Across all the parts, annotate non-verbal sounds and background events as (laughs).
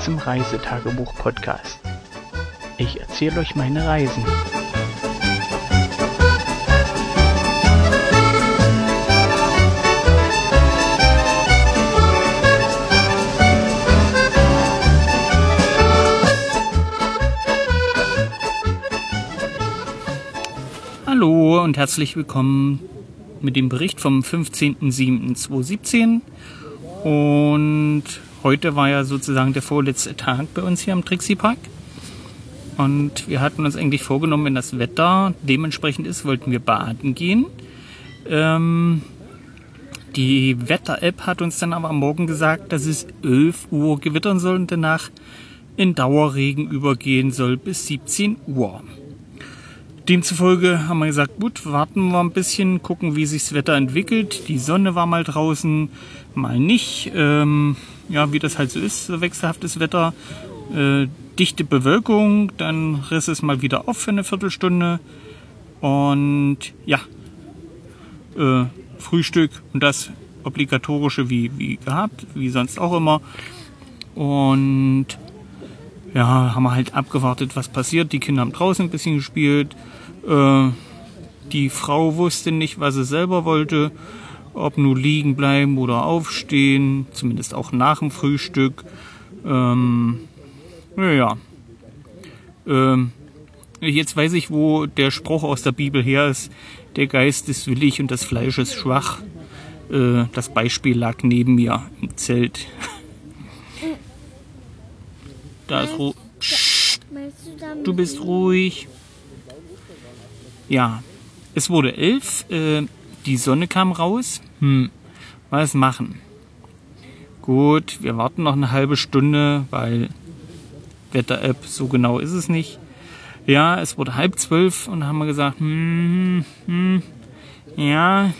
Zum Reisetagebuch-Podcast. Ich erzähle euch meine Reisen. Hallo und herzlich willkommen mit dem Bericht vom 15.07.2017. Und heute war ja sozusagen der vorletzte Tag bei uns hier am Trixie Park. Und wir hatten uns eigentlich vorgenommen, wenn das Wetter dementsprechend ist, wollten wir baden gehen. Ähm, die Wetter-App hat uns dann aber am Morgen gesagt, dass es 11 Uhr gewittern soll und danach in Dauerregen übergehen soll bis 17 Uhr. Demzufolge haben wir gesagt, gut, warten wir ein bisschen, gucken, wie sich das Wetter entwickelt. Die Sonne war mal draußen, mal nicht. Ähm, ja, wie das halt so ist, so wechselhaftes Wetter. Äh, dichte Bewölkung, dann riss es mal wieder auf für eine Viertelstunde. Und ja, äh, Frühstück und das obligatorische wie, wie gehabt, wie sonst auch immer. Und ja, haben wir halt abgewartet, was passiert. Die Kinder haben draußen ein bisschen gespielt. Äh, die Frau wusste nicht, was sie selber wollte, ob nur liegen bleiben oder aufstehen, zumindest auch nach dem Frühstück. Ähm, naja. Ähm, jetzt weiß ich, wo der Spruch aus der Bibel her ist. Der Geist ist willig und das Fleisch ist schwach. Äh, das Beispiel lag neben mir im Zelt. Da ist Ruhe. Du bist ruhig. Ja, es wurde elf. Äh, die Sonne kam raus. Hm, was machen? Gut, wir warten noch eine halbe Stunde, weil Wetter-App, so genau ist es nicht. Ja, es wurde halb zwölf und haben wir gesagt, hm, hm, ja,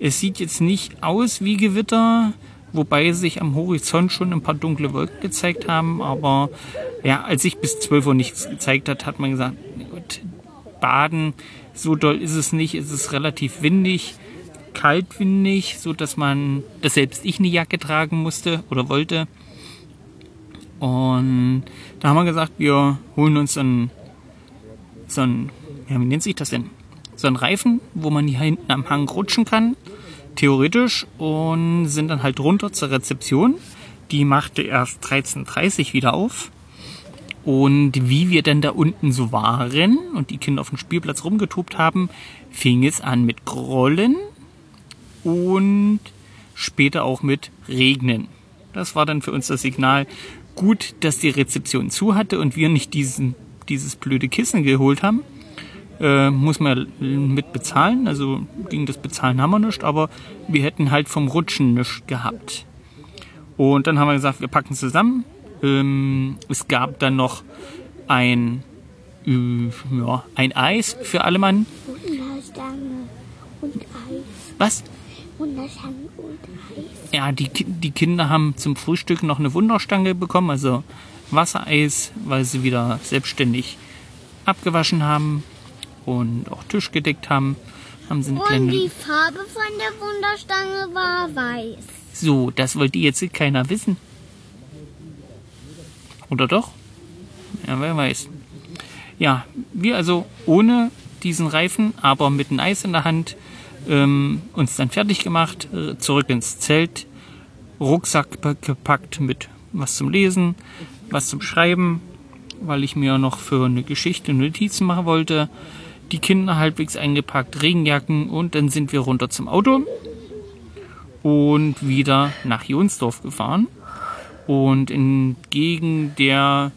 es sieht jetzt nicht aus wie Gewitter, wobei sich am Horizont schon ein paar dunkle Wolken gezeigt haben, aber ja, als sich bis 12 Uhr nichts gezeigt hat, hat man gesagt, gut, baden, so doll ist es nicht, es ist relativ windig, kaltwindig, so dass man, dass selbst ich eine Jacke tragen musste oder wollte. Und da haben wir gesagt, wir holen uns dann so ein, ja, wie nennt sich das denn? So ein Reifen, wo man hier hinten am Hang rutschen kann, theoretisch, und sind dann halt runter zur Rezeption. Die machte erst 13.30 wieder auf. Und wie wir dann da unten so waren und die Kinder auf dem Spielplatz rumgetobt haben, fing es an mit Grollen und später auch mit Regnen. Das war dann für uns das Signal, gut, dass die Rezeption zu hatte und wir nicht diesen, dieses blöde Kissen geholt haben. Äh, muss man mit bezahlen, also gegen das Bezahlen haben wir nicht, aber wir hätten halt vom Rutschen nichts gehabt. Und dann haben wir gesagt, wir packen zusammen. Ähm, es gab dann noch ein, äh, ja, ein Eis für alle Mann. Wunderstange und Eis. Was? Wunderstange und Eis. Ja, die, die Kinder haben zum Frühstück noch eine Wunderstange bekommen, also Wassereis, weil sie wieder selbstständig abgewaschen haben und auch Tisch gedeckt haben. Haben sie eine Und kleine. die Farbe von der Wunderstange war weiß. So, das wollte jetzt keiner wissen. Oder doch? Ja, wer weiß. Ja, wir also ohne diesen Reifen, aber mit einem Eis in der Hand, ähm, uns dann fertig gemacht, äh, zurück ins Zelt, Rucksack gepackt mit was zum Lesen, was zum Schreiben, weil ich mir noch für eine Geschichte Notizen machen wollte. Die Kinder halbwegs eingepackt, Regenjacken und dann sind wir runter zum Auto und wieder nach Jonsdorf gefahren. Und entgegen der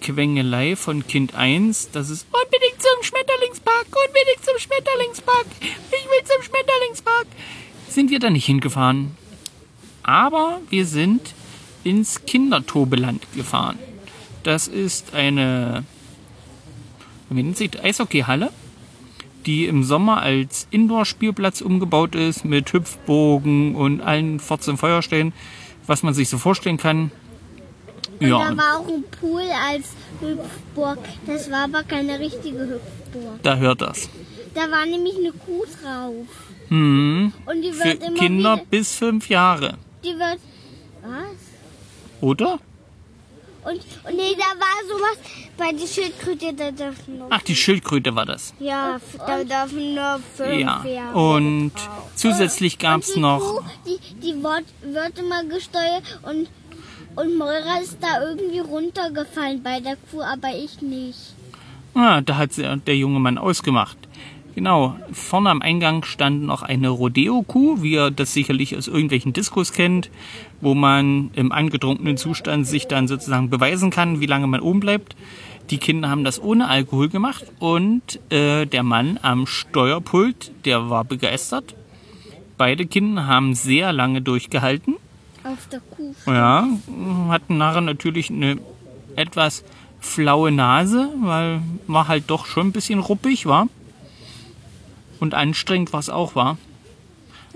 Quengelei von Kind 1, das ist unbedingt zum Schmetterlingspark, unbedingt zum Schmetterlingspark, ich will zum Schmetterlingspark, sind wir da nicht hingefahren. Aber wir sind ins Kindertobeland gefahren. Das ist eine, wie nennt sich? Eishockeyhalle, die im Sommer als Indoor-Spielplatz umgebaut ist mit Hüpfbogen und allen 14 Feuerstellen, was man sich so vorstellen kann. Und Ja, da war auch ein Pool als Hüpfburg. Das war aber keine richtige Hüpfburg. da hört das. Da war nämlich eine Kuh drauf. Hm, Und die für wird immer Kinder wieder... bis fünf Jahre. Die wird... Was? Oder? Und, und nee, da war sowas bei der Schildkröte, da dürfen nur. Ach, die Schildkröte war das. Ja, da dürfen nur fünf. Ja. ja. Und zusätzlich gab es die noch. Kuh, die, die wird, wird immer gesteuert und, und Moira ist da irgendwie runtergefallen bei der Kuh, aber ich nicht. Ah, da hat der junge Mann ausgemacht. Genau, vorne am Eingang stand noch eine Rodeo-Kuh, wie ihr das sicherlich aus irgendwelchen Diskos kennt, wo man im angetrunkenen Zustand sich dann sozusagen beweisen kann, wie lange man oben bleibt. Die Kinder haben das ohne Alkohol gemacht und äh, der Mann am Steuerpult, der war begeistert. Beide Kinder haben sehr lange durchgehalten. Auf der Kuh. Ja, hatten nachher natürlich eine etwas flaue Nase, weil war halt doch schon ein bisschen ruppig, war. Und anstrengend, was auch war.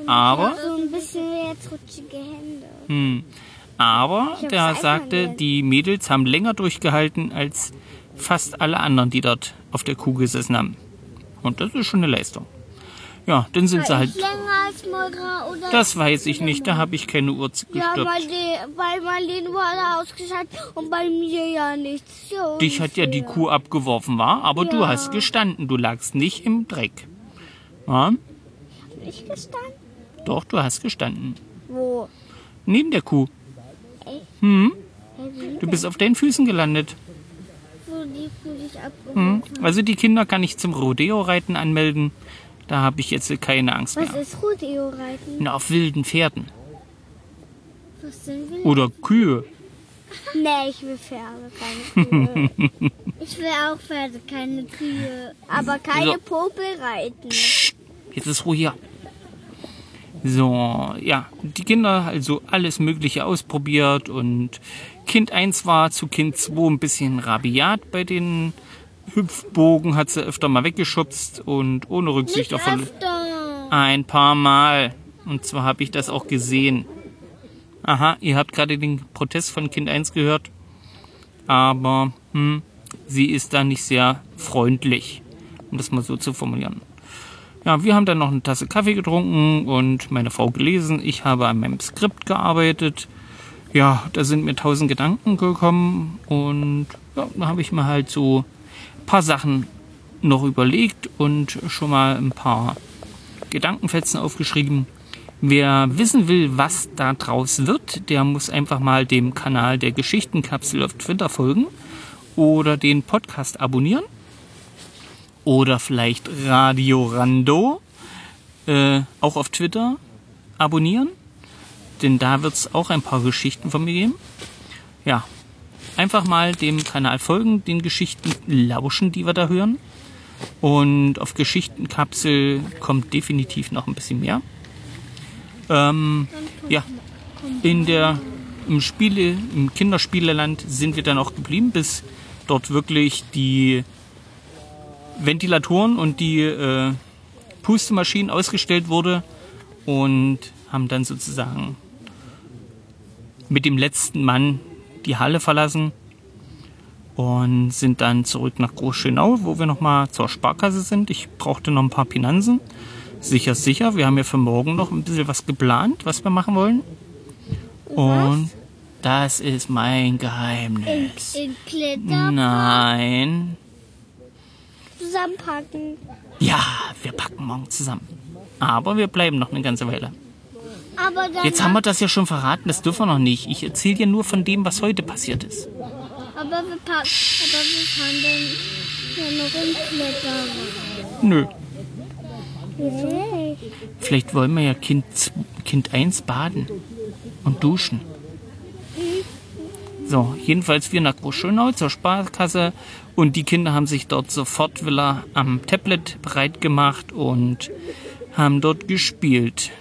Aber, So ein bisschen jetzt rutschige Hände. hm, aber der sagte, die Mädels haben länger durchgehalten als fast alle anderen, die dort auf der Kuh gesessen haben. Und das ist schon eine Leistung. Ja, dann sind sie War halt. ich länger als Moira oder? Das weiß ich nicht, da habe ich keine Uhr ja, gestoppt. Marlene, bei Marlene war ausgeschaltet und bei mir ja nichts. So Dich hat ja die. Kuh abgeworfen, war, aber du Ja. hast gestanden, du lagst nicht im Dreck. Ja, Ich gestanden? doch, du hast gestanden. Wo? Neben der Kuh. Echt? Hm, du bist auf deinen Füßen gelandet. Hm. Also die Kinder kann ich zum Rodeo-Reiten anmelden. Da habe ich jetzt keine Angst Was mehr. ist Rodeo-Reiten? Na, auf wilden Pferden. Was sind wir? Oder Kühe. (laughs) Nee, ich will Pferde, keine Kühe. (laughs) ich will auch Pferde, keine Kühe. Aber keine So. Popel reiten. Jetzt ist Ruhe hier. So, ja, die Kinder also alles Mögliche ausprobiert und Kind 1 war zu Kind 2 ein bisschen rabiat bei den Hüpfbogen, hat sie öfter mal weggeschubst und ohne Rücksicht auf ein paar Mal. Und zwar habe ich das auch gesehen. Aha, ihr habt gerade den Protest von Kind 1 gehört. Aber hm, sie ist da nicht sehr freundlich, um das mal so zu formulieren. Ja, wir haben dann noch eine Tasse Kaffee getrunken und meine Frau gelesen. Ich habe an meinem Skript gearbeitet. Ja, da sind mir tausend Gedanken gekommen und ja, da habe ich mir halt so ein paar Sachen noch überlegt und schon mal ein paar Gedankenfetzen aufgeschrieben. Wer wissen will, was da draus wird, der muss einfach mal dem Kanal der Geschichtenkapsel auf Twitter folgen oder den Podcast abonnieren. Oder vielleicht Radio Rando äh, auch auf Twitter abonnieren. Denn da wird es auch ein paar Geschichten von mir geben. Ja, einfach mal dem Kanal folgen, den Geschichten lauschen, die wir da hören. Und auf Geschichtenkapsel kommt definitiv noch ein bisschen mehr. Ähm, ja, in der, im Spiele, im Kinderspieleland sind wir dann auch geblieben, bis dort wirklich die Ventilatoren und die äh, Pustemaschinen ausgestellt wurde und haben dann sozusagen mit dem letzten Mann die Halle verlassen und sind dann zurück nach Großschönau, wo wir nochmal zur Sparkasse sind. Ich brauchte noch ein paar Finanzen. Sicher, sicher. Wir haben ja für morgen noch ein bisschen was geplant, was wir machen wollen. Und das ist mein Geheimnis. In Glitter Nein. Zusammenpacken. Ja, wir packen morgen zusammen. Aber wir bleiben noch eine ganze Weile. Aber Jetzt haben wir das ja schon verraten, das dürfen wir noch nicht. Ich erzähle dir nur von dem, was heute passiert ist. aber wir packen, aber wir fahren dann ja noch Glitter. Nö. Nee. Vielleicht wollen wir ja Kind, kind 1 baden und duschen. So, jedenfalls wir nach Großschönau zur Sparkasse und die Kinder haben sich dort sofort wieder am Tablet bereit gemacht und haben dort gespielt,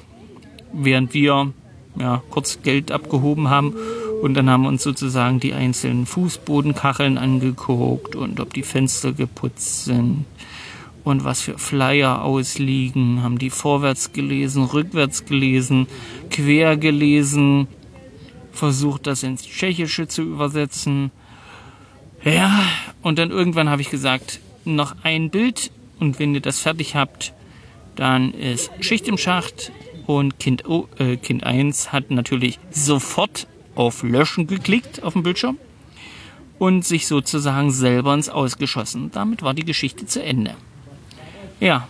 während wir ja, kurz Geld abgehoben haben und dann haben wir uns sozusagen die einzelnen Fußbodenkacheln angeguckt und ob die Fenster geputzt sind und was für Flyer ausliegen, haben die vorwärts gelesen, rückwärts gelesen, quer gelesen, versucht das ins Tschechische zu übersetzen. Ja, und dann irgendwann habe ich gesagt, noch ein Bild und wenn ihr das fertig habt, dann ist Schicht im Schacht und Kind, o, äh, kind 1 hat natürlich sofort auf Löschen geklickt auf dem Bildschirm und sich sozusagen selber ins Ausgeschossen. Damit war die Geschichte zu Ende. Ja,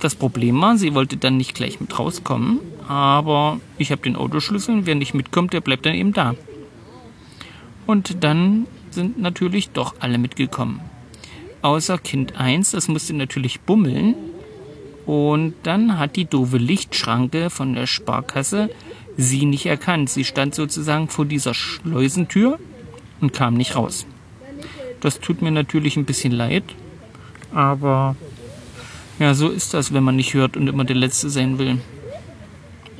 das Problem war, sie wollte dann nicht gleich mit rauskommen, aber ich habe den Autoschlüssel und wer nicht mitkommt, der bleibt dann eben da. Und dann sind natürlich doch alle mitgekommen. Außer Kind 1, das musste natürlich bummeln. Und dann hat die doofe Lichtschranke von der Sparkasse sie nicht erkannt. Sie stand sozusagen vor dieser Schleusentür und kam nicht raus. Das tut mir natürlich ein bisschen leid, aber ja, so ist das, wenn man nicht hört und immer der Letzte sein will.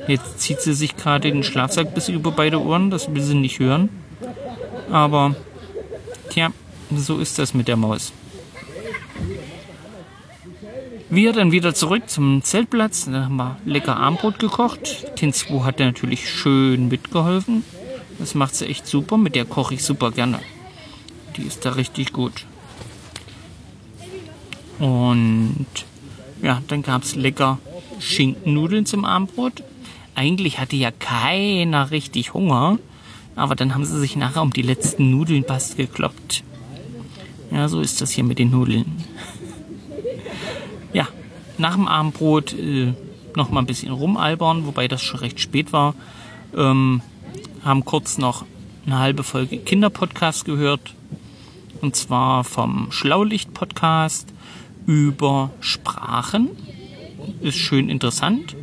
Jetzt zieht sie sich gerade den Schlafsack bis über beide Ohren, das will sie nicht hören. Aber, tja, so ist das mit der Maus. Wir dann wieder zurück zum Zeltplatz. Da haben wir lecker Armbrot gekocht. 2 hat natürlich schön mitgeholfen. Das macht sie echt super. Mit der koche ich super gerne. Die ist da richtig gut. Und ja, dann gab es lecker Schinkennudeln zum Abendbrot. Eigentlich hatte ja keiner richtig Hunger. Aber dann haben sie sich nachher um die letzten Nudeln fast gekloppt. Ja, so ist das hier mit den Nudeln. Ja, nach dem Abendbrot äh, noch mal ein bisschen rumalbern, wobei das schon recht spät war. Ähm, haben kurz noch eine halbe Folge Kinderpodcast gehört. Und zwar vom Schlaulicht-Podcast über Sprachen. Ist schön interessant.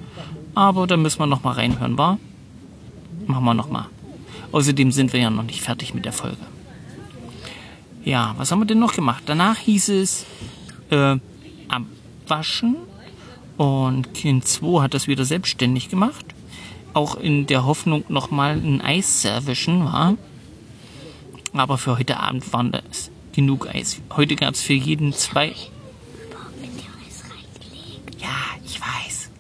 Aber da müssen wir noch mal reinhören, war? Machen wir noch mal. Außerdem sind wir ja noch nicht fertig mit der Folge. Ja, was haben wir denn noch gemacht? Danach hieß es äh, abwaschen und Kind 2 hat das wieder selbstständig gemacht auch in der Hoffnung nochmal ein Eis zu erwischen, war. Aber für heute Abend waren das genug Eis. Heute gab es für jeden zwei. Ja, ich weiß.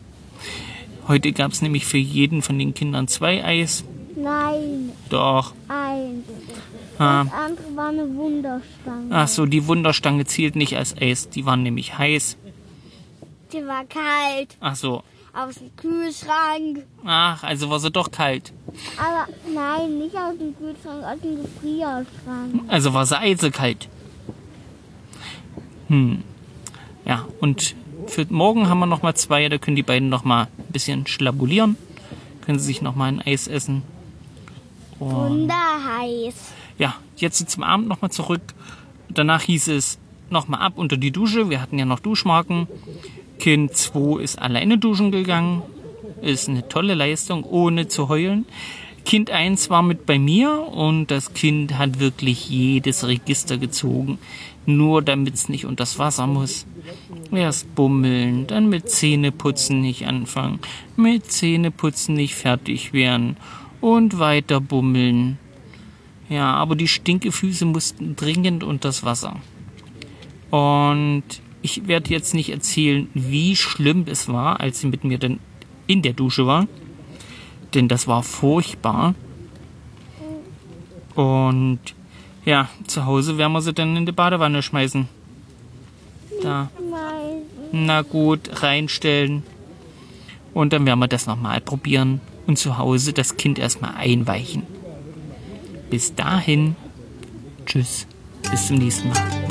Heute gab es nämlich für jeden von den Kindern zwei Eis. Nein. Doch. Eins. Ah. Das andere war eine Wunderstange. Ach so, die Wunderstange zählt nicht als Eis. Die waren nämlich heiß. Die war kalt. Ach so. Aus dem Kühlschrank. Ach, also war sie doch kalt. Aber nein, nicht aus dem Kühlschrank, aus dem Gefrierschrank. Also war sie eisekalt. Hm. Ja, und für morgen haben wir noch mal zwei. Da können die beiden noch mal ein bisschen schlabulieren. Können sie sich noch mal ein Eis essen. Und Wunderheiß. ja, jetzt zum Abend noch mal zurück. Danach hieß es noch mal ab unter die Dusche. Wir hatten ja noch Duschmarken. Kind 2 ist alleine duschen gegangen. Ist eine tolle Leistung, ohne zu heulen. Kind 1 war mit bei mir und das Kind hat wirklich jedes Register gezogen, nur damit es nicht unter das Wasser muss. Erst bummeln, dann mit Zähneputzen nicht anfangen, mit Zähneputzen nicht fertig werden und weiter bummeln. Ja, aber die Stinkefüße mussten dringend unter das Wasser. Und ich werde jetzt nicht erzählen, wie schlimm es war, als sie mit mir dann in der Dusche war. Denn das war furchtbar. Und ja, zu Hause werden wir sie dann in die Badewanne schmeißen. Da. Na gut, reinstellen. Und dann werden wir das nochmal probieren. Und zu Hause das Kind erstmal einweichen. Bis dahin. Tschüss. Bis zum nächsten Mal.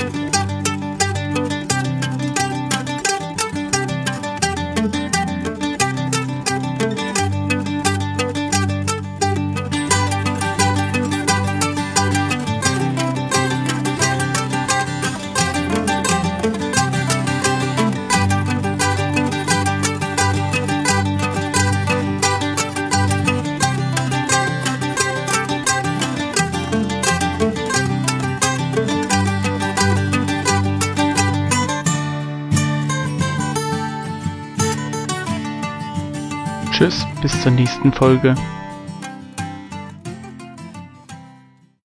Zur nächsten Folge.